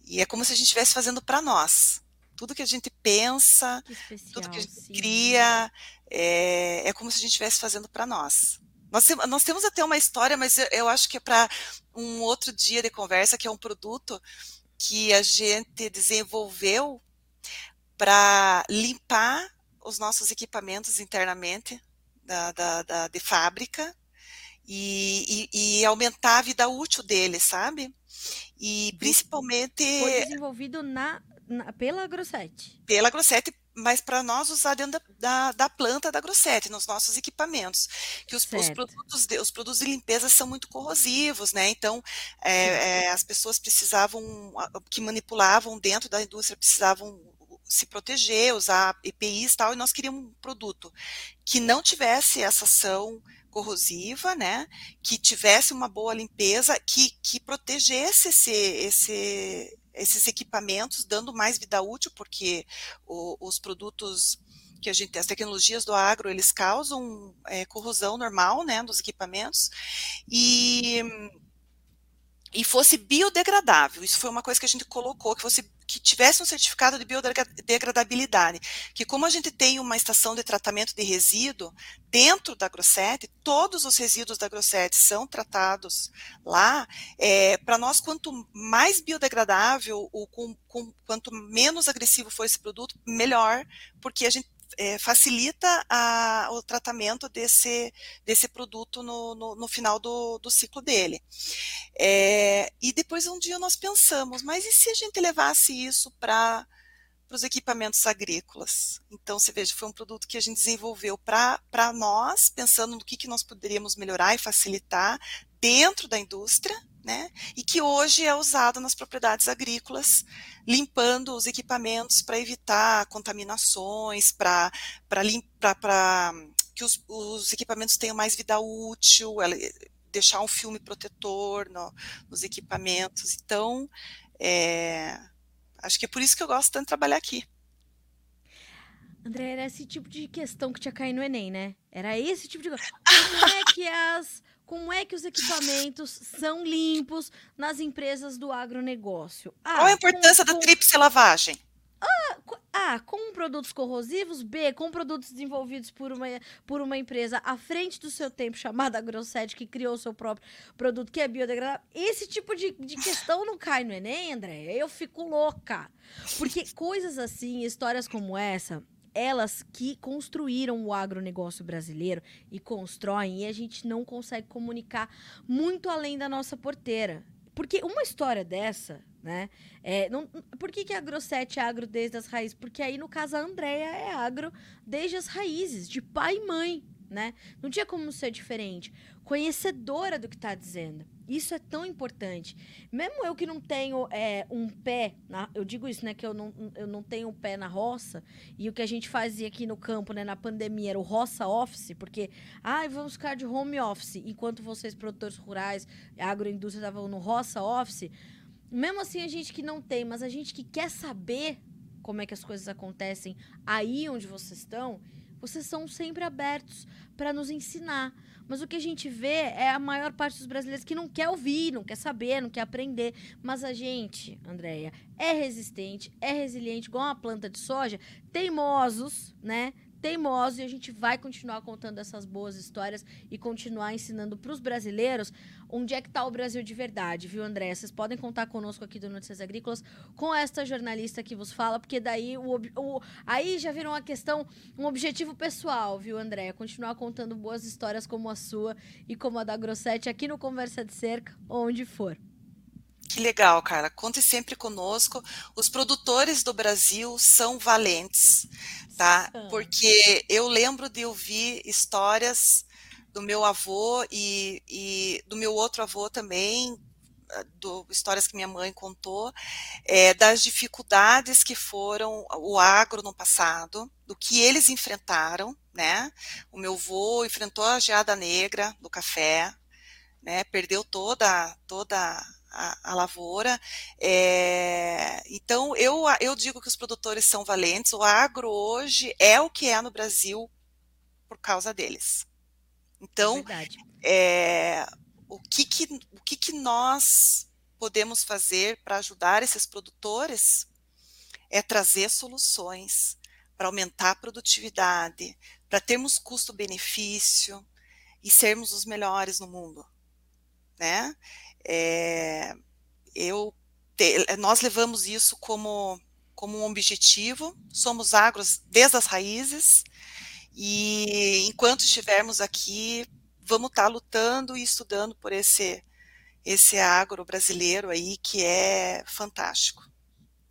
e é como se a gente estivesse fazendo para nós. Tudo que a gente pensa, especial, tudo que a gente sim. cria, é, é como se a gente estivesse fazendo para nós. Nós, nós temos até uma história, mas eu, eu acho que é para um outro dia de conversa, que é um produto que a gente desenvolveu para limpar os nossos equipamentos internamente da, da, da de fábrica e, e, e, aumentar a vida útil deles, sabe? E principalmente. Foi desenvolvido na, na pela Grossetti. Pela Grossetti, mas para nós usar dentro da, da, da, planta da Grossetti, nos nossos equipamentos. Que os, os, produtos, de, os produtos de limpeza são muito corrosivos, né? Então, é, é, as pessoas precisavam, que manipulavam dentro da indústria, precisavam se proteger, usar EPIs e tal, e nós queríamos um produto que não tivesse essa ação corrosiva, né, que tivesse uma boa limpeza, que, que protegesse esse, esse, esses equipamentos, dando mais vida útil, porque o, os produtos que a gente, as tecnologias do agro, eles causam é, corrosão normal, né, dos equipamentos, e e fosse biodegradável. Isso foi uma coisa que a gente colocou, que fosse que tivesse um certificado de biodegradabilidade, que como a gente tem uma estação de tratamento de resíduo dentro da Grosset, todos os resíduos da Grosset são tratados lá, é, para nós quanto mais biodegradável, ou com, com, quanto menos agressivo for esse produto, melhor, porque a gente é, facilita a, o tratamento desse, desse produto no, no, no final do, do, ciclo dele. É, e depois um dia nós pensamos, mas e se a gente levasse isso para os equipamentos agrícolas? Então, você veja, foi um produto que a gente desenvolveu para nós, pensando no que, que nós poderíamos melhorar e facilitar dentro da indústria, né? E que hoje é usado nas propriedades agrícolas, limpando os equipamentos para evitar contaminações, para que os, os, equipamentos tenham mais vida útil, deixar um filme protetor no, nos equipamentos. Então, é, acho que é por isso que eu gosto tanto de trabalhar aqui. André, era esse tipo de questão que tinha caído no Enem, né? Era esse tipo de coisa. Como é que as como é que os equipamentos são limpos nas empresas do agronegócio? Ah, Qual a importância com, da tríplice lavagem? A, a, com produtos corrosivos, B, com produtos desenvolvidos por uma, por uma empresa à frente do seu tempo, chamada Grosset, que criou o seu próprio produto, que é biodegradável. Esse tipo de, de questão não cai no Enem, André. Eu fico louca. Porque coisas assim, histórias como essa, elas que construíram o agronegócio brasileiro e constroem, e a gente não consegue comunicar muito além da nossa porteira. Porque uma história dessa, né? É, não, por que, que a Grosset é agro desde as raízes? Porque aí, no caso, a Andrea é agro desde as raízes, de pai e mãe, né? Não tinha como ser diferente. Conhecedora do que está dizendo. Isso é tão importante. Mesmo eu que não tenho é, um pé, na, eu digo isso, né? Que eu não, eu não tenho um pé na roça, e o que a gente fazia aqui no campo, né, na pandemia, era o roça office, porque, ai, ah, vamos ficar de home office, enquanto vocês, produtores rurais, agroindústria, estavam no roça office. Mesmo assim, a gente que não tem, mas a gente que quer saber como é que as coisas acontecem aí onde vocês estão, vocês são sempre abertos para nos ensinar. Mas o que a gente vê é a maior parte dos brasileiros que não quer ouvir, não quer saber, não quer aprender. Mas a gente, Andréia, é resistente, é resiliente, igual uma planta de soja, teimosos, né? Teimosos e a gente vai continuar contando essas boas histórias e continuar ensinando para os brasileiros onde é que está o Brasil de verdade, viu, André? Vocês podem contar conosco aqui do Notícias Agrícolas com esta jornalista que vos fala, porque daí o, o aí já virou uma questão, um objetivo pessoal, viu, André? Continuar contando boas histórias como a sua e como a da Grossetti aqui no Conversa de Cerca, onde for. Que legal, cara. Conte sempre conosco. Os produtores do Brasil são valentes, tá? Porque eu lembro de ouvir histórias do meu avô e, e do meu outro avô também, do, histórias que minha mãe contou, é, das dificuldades que foram o agro no passado, do que eles enfrentaram, né? O meu avô enfrentou a geada negra do café, né? Perdeu toda toda a, a lavoura. É, então eu eu digo que os produtores são valentes. O agro hoje é o que é no Brasil por causa deles. Então, é, o, que, que, o que, que nós podemos fazer para ajudar esses produtores é trazer soluções para aumentar a produtividade, para termos custo-benefício e sermos os melhores no mundo, né? É, eu, te, nós levamos isso como, como um objetivo, somos agros desde as raízes, e enquanto estivermos aqui, vamos estar tá lutando e estudando por esse esse agro brasileiro aí que é fantástico.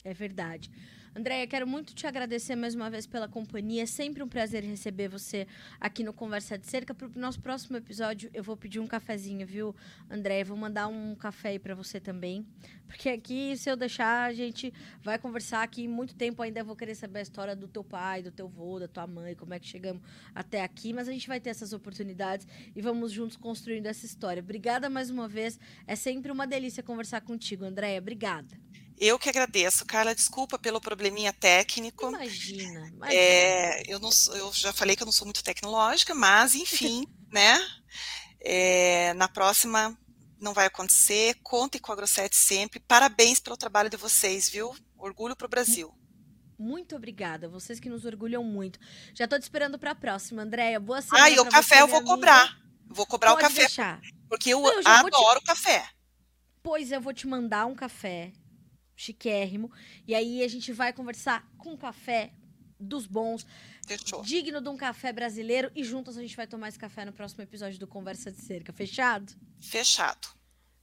É verdade. Andréia, quero muito te agradecer mais uma vez pela companhia. É sempre um prazer receber você aqui no Conversa de Cerca. Para o nosso próximo episódio, eu vou pedir um cafezinho, viu, Andréia? Vou mandar um café aí para você também. Porque aqui, se eu deixar, a gente vai conversar aqui muito tempo. Ainda vou querer saber a história do teu pai, do teu avô, da tua mãe, como é que chegamos até aqui. Mas a gente vai ter essas oportunidades e vamos juntos construindo essa história. Obrigada mais uma vez. É sempre uma delícia conversar contigo, Andréia. Obrigada. Eu que agradeço, Carla. Desculpa pelo probleminha técnico. Imagina. imagina. É, eu, não, eu já falei que eu não sou muito tecnológica, mas enfim, né? É, na próxima não vai acontecer. Conte com a Grosset sempre. Parabéns pelo trabalho de vocês, viu? Orgulho para o Brasil. Muito obrigada, vocês que nos orgulham muito. Já estou te esperando para a próxima, Andréia. Boa semana. Ah, e o café eu vou amiga. cobrar. Vou cobrar Pode o café. Deixar. Porque eu, não, eu adoro te... café. Pois eu vou te mandar um café chiquérrimo. E aí a gente vai conversar com café dos bons, Fechou. digno de um café brasileiro. E juntos a gente vai tomar esse café no próximo episódio do Conversa de Cerca. Fechado? Fechado.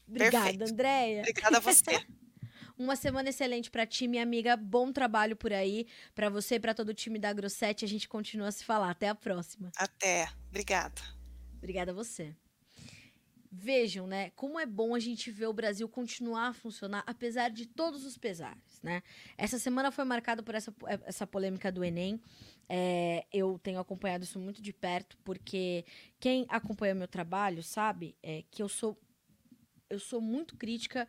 Obrigada. Andréia. Obrigada a você. Uma semana excelente para ti, minha amiga. Bom trabalho por aí. Para você e para todo o time da Grosset. A gente continua a se falar. Até a próxima. Até. Obrigada. Obrigada a você. Vejam, né, como é bom a gente ver o Brasil continuar a funcionar apesar de todos os pesares, né? Essa semana foi marcada por essa, essa polêmica do Enem. É, eu tenho acompanhado isso muito de perto, porque quem acompanha meu trabalho sabe é, que eu sou, eu sou muito crítica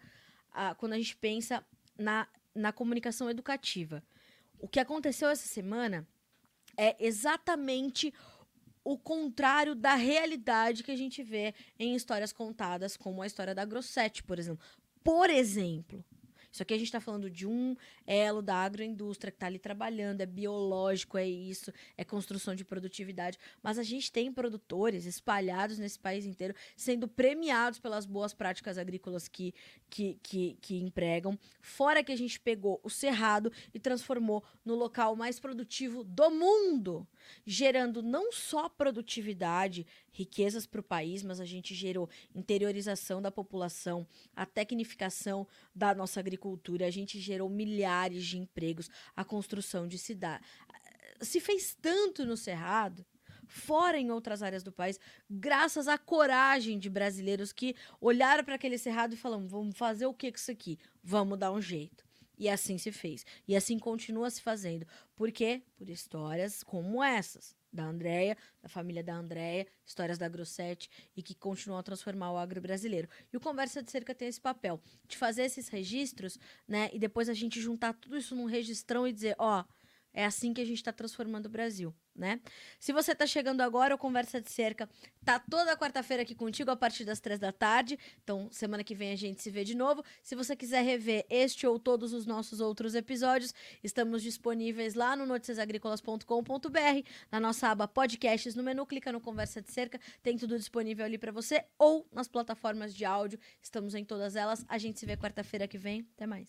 a, quando a gente pensa na, na comunicação educativa. O que aconteceu essa semana é exatamente o contrário da realidade que a gente vê em histórias contadas, como a história da Grossetti, por exemplo. Por exemplo, isso aqui a gente está falando de um elo da agroindústria que está ali trabalhando, é biológico, é isso, é construção de produtividade. Mas a gente tem produtores espalhados nesse país inteiro sendo premiados pelas boas práticas agrícolas que, que, que, que empregam. Fora que a gente pegou o Cerrado e transformou no local mais produtivo do mundo, gerando não só produtividade, riquezas para o país, mas a gente gerou interiorização da população, a tecnificação da nossa agricultura, a gente gerou milhares de empregos, a construção de cidade. Se fez tanto no Cerrado, fora em outras áreas do país, graças à coragem de brasileiros que olharam para aquele cerrado e falaram: vamos fazer o que com isso aqui? Vamos dar um jeito. E assim se fez. E assim continua se fazendo. Por quê? Por histórias como essas da Andréia, da família da Andréia, histórias da Grossetti e que continuam a transformar o agro brasileiro. E o Conversa de Cerca tem esse papel de fazer esses registros, né? E depois a gente juntar tudo isso num registrão e dizer, ó, oh, é assim que a gente está transformando o Brasil, né? Se você está chegando agora, o Conversa de Cerca tá toda quarta-feira aqui contigo a partir das três da tarde. Então, semana que vem a gente se vê de novo. Se você quiser rever este ou todos os nossos outros episódios, estamos disponíveis lá no noticiasagricolas.com.br, na nossa aba podcasts, no menu clica no Conversa de Cerca, tem tudo disponível ali para você ou nas plataformas de áudio. Estamos em todas elas. A gente se vê quarta-feira que vem. Até mais.